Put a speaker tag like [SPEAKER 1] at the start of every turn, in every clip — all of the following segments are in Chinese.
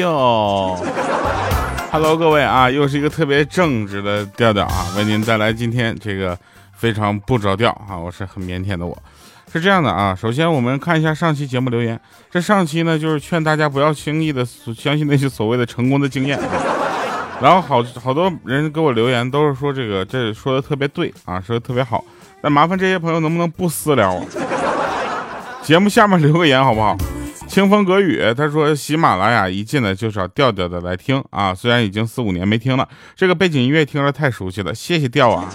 [SPEAKER 1] 哟。Hello，各位啊，又是一个特别正直的调调啊，为您带来今天这个非常不着调啊，我是很腼腆的我。是这样的啊，首先我们看一下上期节目留言。这上期呢，就是劝大家不要轻易的相信那些所谓的成功的经验。然后好好多人给我留言，都是说这个这说的特别对啊，说的特别好。那麻烦这些朋友能不能不私聊我？节目下面留个言好不好？清风隔雨，他说喜马拉雅一进来就找调调的来听啊，虽然已经四五年没听了，这个背景音乐听着太熟悉了，谢谢调啊，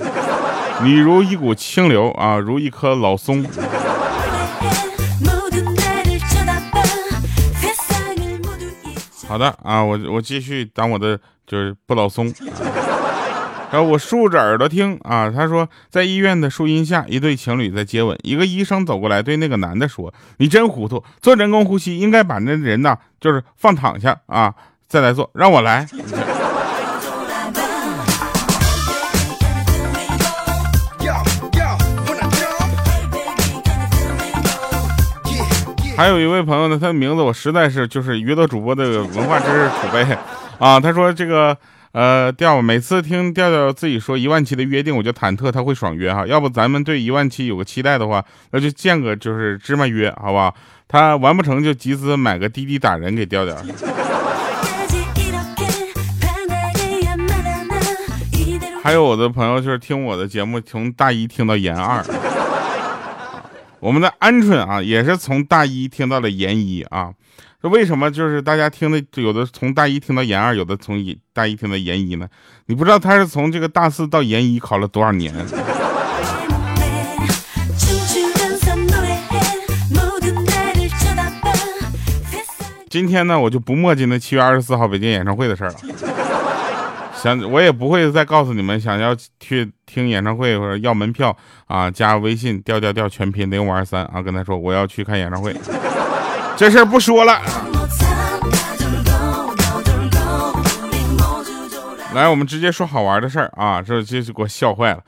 [SPEAKER 1] 你如一股清流啊，如一棵老松。好的啊，我我继续当我的就是不老松，然后我竖着耳朵听啊。他说，在医院的树荫下，一对情侣在接吻。一个医生走过来对那个男的说：“你真糊涂，做人工呼吸应该把那人呢，就是放躺下啊，再来做，让我来。”还有一位朋友呢，他的名字我实在是就是娱乐主播的文化知识储备啊。他说这个呃调，每次听调调自己说一万期的约定，我就忐忑他会爽约哈。要不咱们对一万期有个期待的话，那就建个就是芝麻约，好吧？他完不成就集资买个滴滴打人给调调。还有我的朋友就是听我的节目从大一听到研二。我们的鹌鹑啊，也是从大一听到了研一啊。为什么就是大家听的有的从大一听到研二，有的从大一听到研一呢？你不知道他是从这个大四到研一考了多少年？今天呢，我就不墨迹那七月二十四号北京演唱会的事了。想我也不会再告诉你们，想要去听演唱会或者要门票啊，加微信调调调全拼零五二三啊，跟他说我要去看演唱会，这事儿不说了。来，我们直接说好玩的事儿啊，这这就给我笑坏了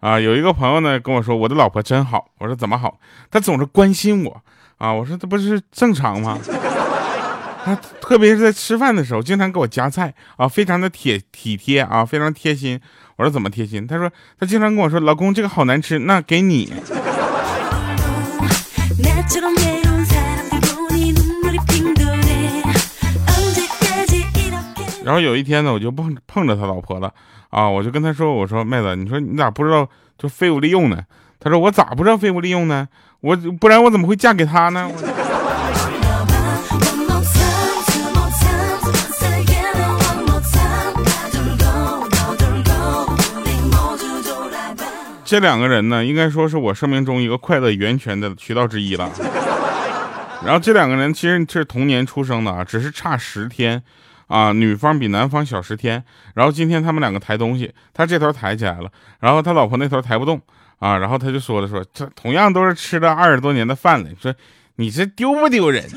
[SPEAKER 1] 啊！有一个朋友呢跟我说，我的老婆真好，我说怎么好？她总是关心我啊，我说这不是正常吗？他特别是在吃饭的时候，经常给我夹菜啊，非常的体体贴啊，非常贴心。我说怎么贴心？他说他经常跟我说，老公这个好难吃，那给你。然后有一天呢，我就碰碰着他老婆了啊，我就跟他说，我说妹子，你说你咋不知道就废物利用呢？他说我咋不知道废物利用呢？我不然我怎么会嫁给他呢？这两个人呢，应该说是我生命中一个快乐源泉的渠道之一了。然后这两个人其实是同年出生的啊，只是差十天啊，女方比男方小十天。然后今天他们两个抬东西，他这头抬起来了，然后他老婆那头抬不动啊。然后他就说了说，这同样都是吃了二十多年的饭了，说你这丢不丢人？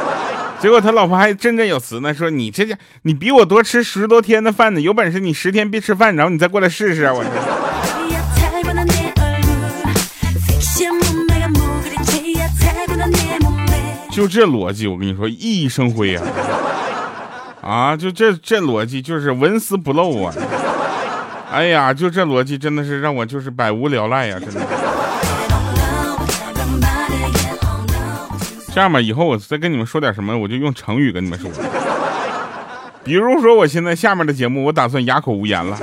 [SPEAKER 1] 结果他老婆还振振有词呢，说你这家你比我多吃十多天的饭呢，有本事你十天别吃饭，然后你再过来试试啊！我这。就这逻辑，我跟你说熠熠生辉啊！啊，就这这逻辑就是纹丝不漏啊！哎呀，就这逻辑真的是让我就是百无聊赖呀！真的。这样吧，以后我再跟你们说点什么，我就用成语跟你们说。比如说，我现在下面的节目，我打算哑口无言了。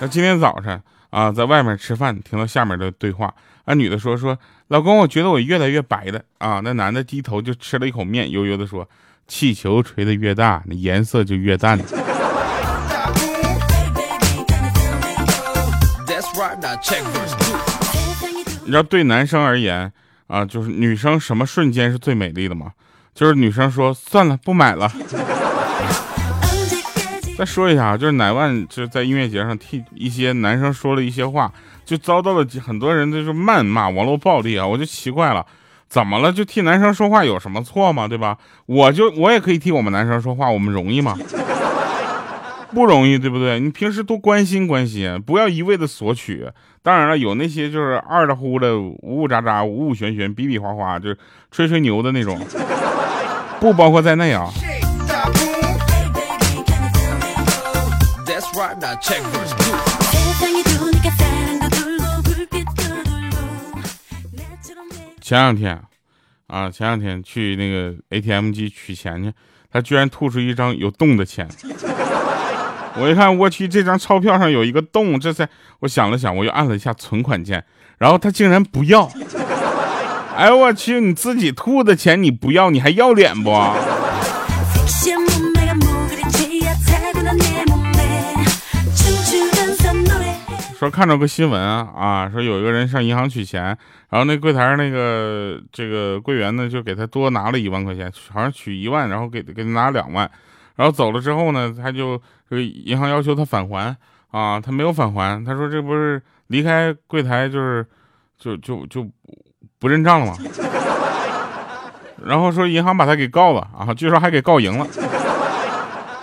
[SPEAKER 1] 那今天早上。啊，在外面吃饭，听到下面的对话，啊，女的说说，老公，我觉得我越来越白了啊。那男的低头就吃了一口面，悠悠的说，气球吹得越大，那颜色就越淡。你知道对男生而言啊，就是女生什么瞬间是最美丽的吗？就是女生说，算了，不买了。再说一下啊，就是乃万就是在音乐节上替一些男生说了一些话，就遭到了很多人就是谩骂、网络暴力啊！我就奇怪了，怎么了？就替男生说话有什么错吗？对吧？我就我也可以替我们男生说话，我们容易吗？不容易，对不对？你平时多关心关心，不要一味的索取。当然了，有那些就是二的乎的、呜呜喳喳、呜呜旋旋、比比划划，就是吹吹牛的那种，不包括在内啊。前两天，啊，前两天去那个 ATM 机取钱去，他居然吐出一张有洞的钱。我一看，我去，这张钞票上有一个洞，这才我想了想，我又按了一下存款键，然后他竟然不要。哎呦我去，你自己吐的钱你不要，你还要脸不？说看着个新闻啊，说有一个人上银行取钱，然后那柜台上那个这个柜员呢就给他多拿了一万块钱，好像取一万，然后给给他拿两万，然后走了之后呢，他就这个银行要求他返还啊，他没有返还，他说这不是离开柜台就是就就就不认账了吗？然后说银行把他给告了啊，据说还给告赢了，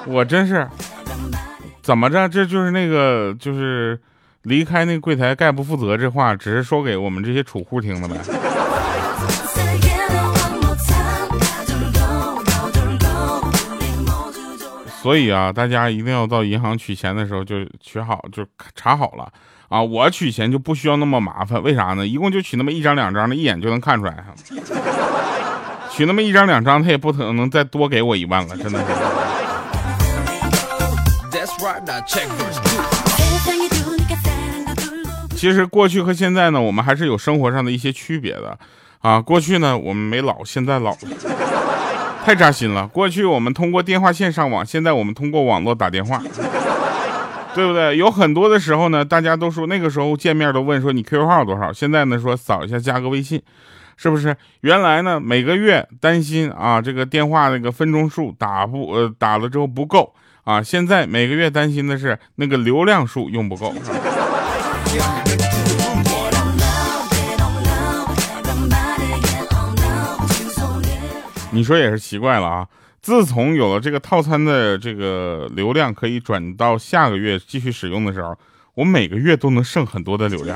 [SPEAKER 1] 我真是怎么着？这就是那个就是。离开那柜台概不负责，这话只是说给我们这些储户听的呗。所以啊，大家一定要到银行取钱的时候就取好，就查好了啊。我取钱就不需要那么麻烦，为啥呢？一共就取那么一张两张的，一眼就能看出来。取那么一张两张，他也不可能再多给我一万了，真的是。其实过去和现在呢，我们还是有生活上的一些区别的，啊，过去呢我们没老，现在老了，太扎心了。过去我们通过电话线上网，现在我们通过网络打电话，对不对？有很多的时候呢，大家都说那个时候见面都问说你 QQ 号多少，现在呢说扫一下加个微信，是不是？原来呢每个月担心啊这个电话那个分钟数打不呃打了之后不够啊，现在每个月担心的是那个流量数用不够。你说也是奇怪了啊！自从有了这个套餐的这个流量可以转到下个月继续使用的时候，我每个月都能剩很多的流量。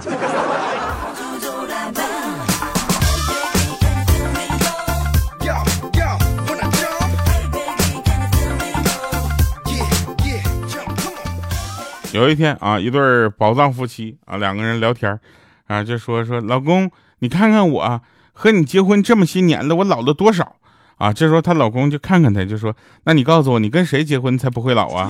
[SPEAKER 1] 有一天啊，一对宝藏夫妻啊，两个人聊天啊，就说说老公，你看看我和你结婚这么些年了，我老了多少啊？这时候她老公就看看她，就说，那你告诉我，你跟谁结婚才不会老啊？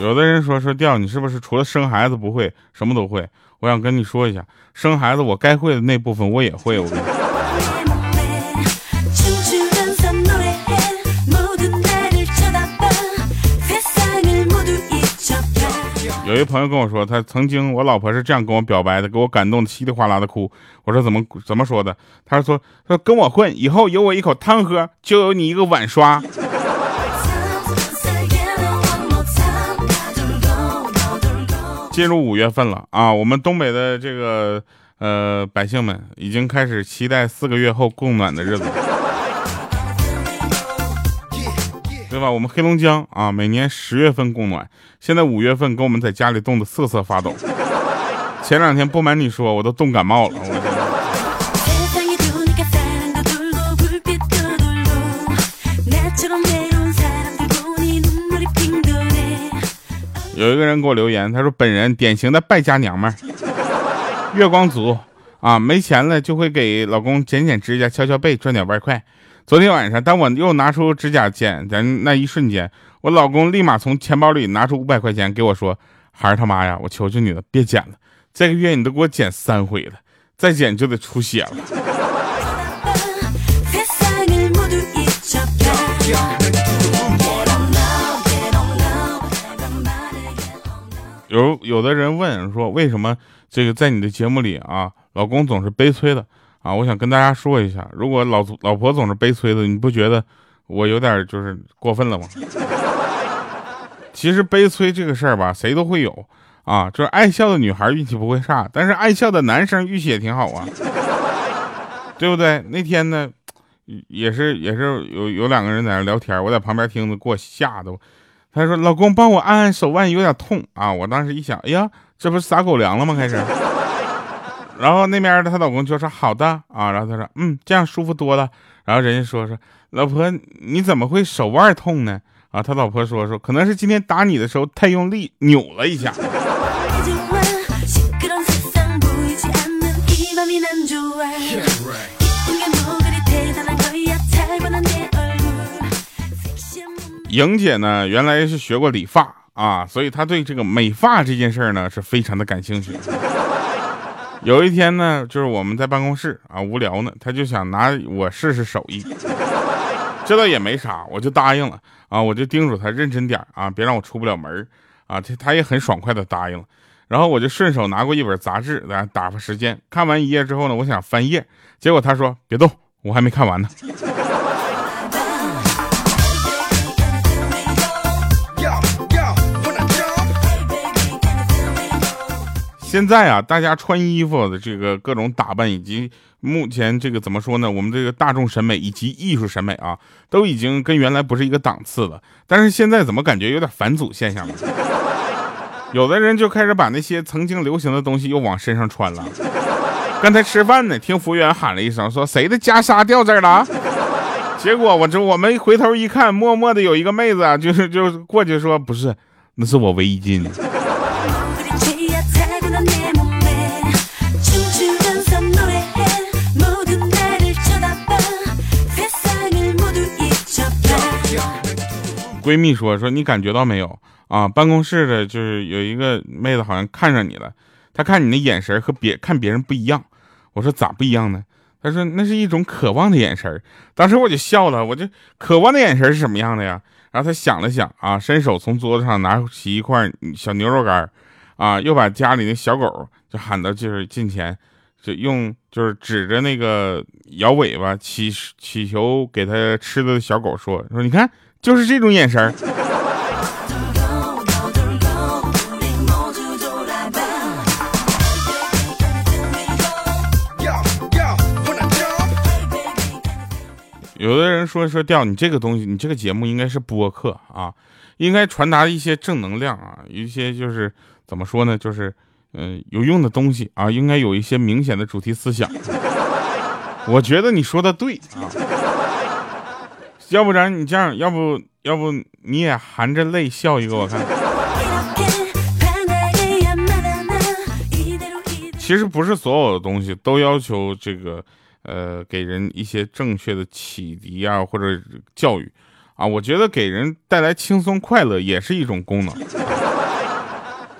[SPEAKER 1] 有的人说说调，你是不是除了生孩子不会，什么都会？我想跟你说一下，生孩子我该会的那部分我也会，我跟你。有一朋友跟我说，他曾经我老婆是这样跟我表白的，给我感动的稀里哗啦的哭。我说怎么怎么说的？他说说跟我混，以后有我一口汤喝，就有你一个碗刷。进入五月份了啊，我们东北的这个呃百姓们已经开始期待四个月后供暖的日子。对吧？我们黑龙江啊，每年十月份供暖，现在五月份给我们在家里冻得瑟瑟发抖。前两天不瞒你说，我都冻感冒了。有一个人给我留言，他说本人典型的败家娘们儿，月光族啊，没钱了就会给老公剪剪指甲、敲敲背，赚点外快。昨天晚上，当我又拿出指甲剪的那一瞬间，我老公立马从钱包里拿出五百块钱给我说：“孩儿他妈呀，我求求你了，别剪了，这个月你都给我剪三回了，再剪就得出血了。”有有的人问说，为什么这个在你的节目里啊，老公总是悲催的？啊，我想跟大家说一下，如果老老婆总是悲催的，你不觉得我有点就是过分了吗？其实悲催这个事儿吧，谁都会有啊。就是爱笑的女孩运气不会差，但是爱笑的男生运气也挺好啊，对不对？那天呢，也是也是有有两个人在那聊天，我在旁边听着，给我吓的。他说：“老公，帮我按按手腕，有点痛啊！”我当时一想，哎呀，这不是撒狗粮了吗？开始。然后那边的她老公就说：“好的啊。”然后他说：“嗯，这样舒服多了。”然后人家说说：“老婆，你怎么会手腕痛呢？”啊，他老婆说说：“可能是今天打你的时候太用力，扭了一下。”莹姐呢，原来是学过理发啊，所以她对这个美发这件事儿呢是非常的感兴趣。有一天呢，就是我们在办公室啊无聊呢，他就想拿我试试手艺。这倒也没啥，我就答应了啊，我就叮嘱他认真点啊，别让我出不了门啊。他他也很爽快的答应了。然后我就顺手拿过一本杂志来打发时间。看完一页之后呢，我想翻页，结果他说别动，我还没看完呢。现在啊，大家穿衣服的这个各种打扮，以及目前这个怎么说呢？我们这个大众审美以及艺术审美啊，都已经跟原来不是一个档次了。但是现在怎么感觉有点返祖现象了？有的人就开始把那些曾经流行的东西又往身上穿了。刚才吃饭呢，听服务员喊了一声，说谁的袈裟掉这儿了？结果我这我们回头一看，默默的有一个妹子啊，就是就过去说不是，那是我围巾。闺蜜说：“说你感觉到没有啊？办公室的就是有一个妹子，好像看上你了。她看你的眼神和别看别人不一样。我说咋不一样呢？她说那是一种渴望的眼神。当时我就笑了，我就渴望的眼神是什么样的呀？然后她想了想啊，伸手从桌子上拿起一块小牛肉干，啊，又把家里的小狗就喊到就是近前，就用就是指着那个摇尾巴祈祈求给他吃的小狗说说你看。”就是这种眼神儿。有的人说说调你这个东西，你这个节目应该是播客啊，应该传达一些正能量啊，一些就是怎么说呢，就是嗯有用的东西啊，应该有一些明显的主题思想。我觉得你说的对啊。要不然你这样，要不要不你也含着泪笑一个我看。其实不是所有的东西都要求这个，呃，给人一些正确的启迪啊，或者教育啊。我觉得给人带来轻松快乐也是一种功能，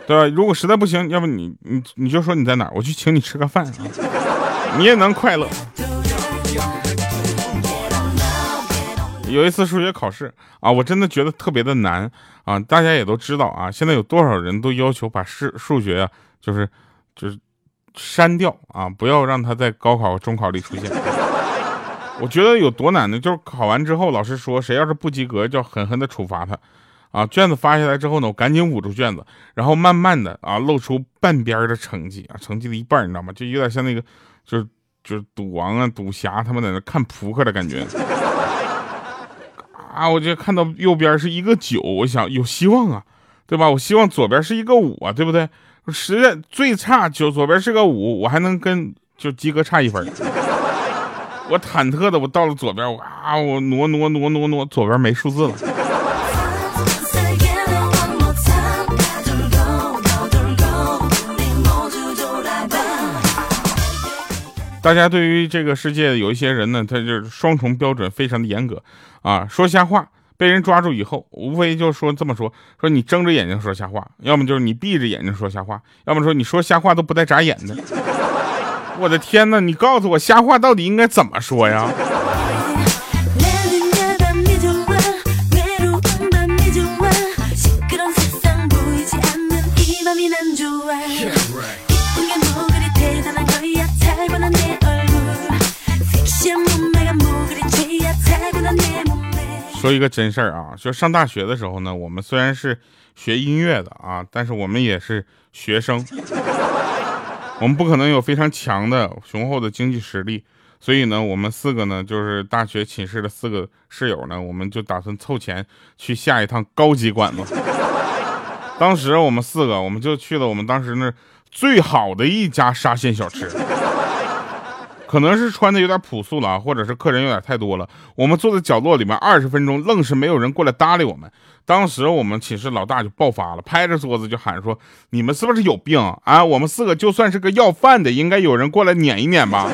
[SPEAKER 1] 对吧？如果实在不行，要不你你你就说你在哪，我去请你吃个饭，你也能快乐。有一次数学考试啊，我真的觉得特别的难啊！大家也都知道啊，现在有多少人都要求把数数学啊，就是就是删掉啊，不要让他在高考、中考里出现。我觉得有多难呢？就是考完之后，老师说谁要是不及格，就要狠狠的处罚他啊！卷子发下来之后呢，我赶紧捂住卷子，然后慢慢的啊露出半边的成绩啊，成绩的一半，你知道吗？就有点像那个就是就是赌王啊、赌侠他们在那看扑克的感觉。啊！我就看到右边是一个九，我想有希望啊，对吧？我希望左边是一个五啊，对不对？实在最差九左边是个五，我还能跟就及格差一分。我忐忑的，我到了左边，啊！我挪挪挪挪挪，左边没数字了。大家对于这个世界有一些人呢，他就是双重标准非常的严格啊，说瞎话被人抓住以后，无非就说这么说，说你睁着眼睛说瞎话，要么就是你闭着眼睛说瞎话，要么说你说瞎话都不带眨眼的。我的天哪，你告诉我瞎话到底应该怎么说呀？说一个真事儿啊，就上大学的时候呢，我们虽然是学音乐的啊，但是我们也是学生，我们不可能有非常强的雄厚的经济实力，
[SPEAKER 2] 所以呢，我们四个呢，就是大学寝室的四个室友呢，我们就打算凑钱去下一趟高级馆子。当时我们四个，我们就去了我们当时那最好的一家沙县小吃。可能是穿的有点朴素了啊，或者是客人有点太多了。我们坐在角落里面二十分钟，愣是没有人过来搭理我们。当时我们寝室老大就爆发了，拍着桌子就喊说：“你们是不是有病啊？我们四个就算是个要饭的，应该有人过来撵一撵吧。”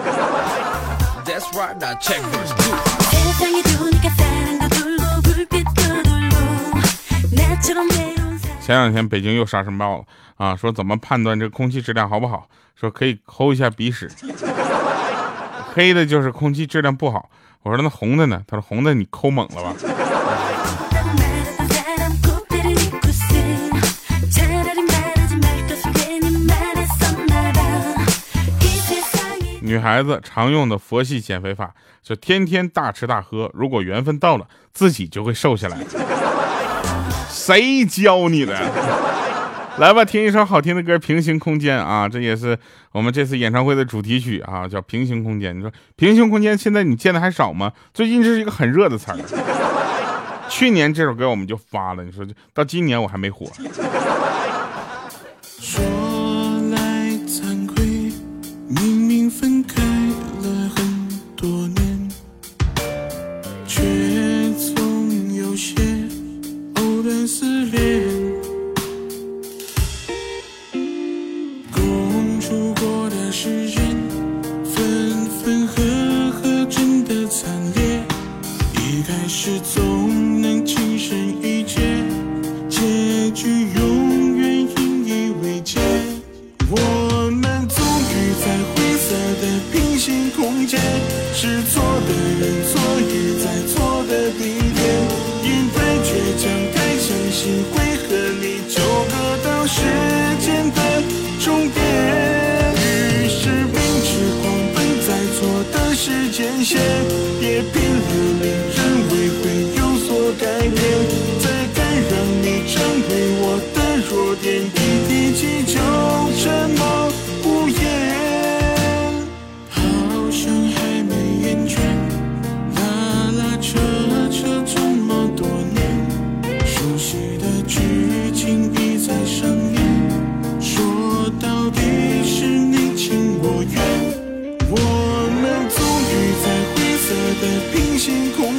[SPEAKER 2] 前两天北京又沙尘暴了啊，说怎么判断这空气质量好不好？说可以抠一下鼻屎。黑的就是空气质量不好，我说那红的呢？他说红的你抠猛了吧。女孩子常用的佛系减肥法，就天天大吃大喝，如果缘分到了，自己就会瘦下来。谁教你的？来吧，听一首好听的歌，《平行空间》啊，这也是我们这次演唱会的主题曲啊，叫《平行空间》。你说平行空间现在你见的还少吗？最近这是一个很热的词儿。去年这首歌我们就发了，你说到今年我还没火。星空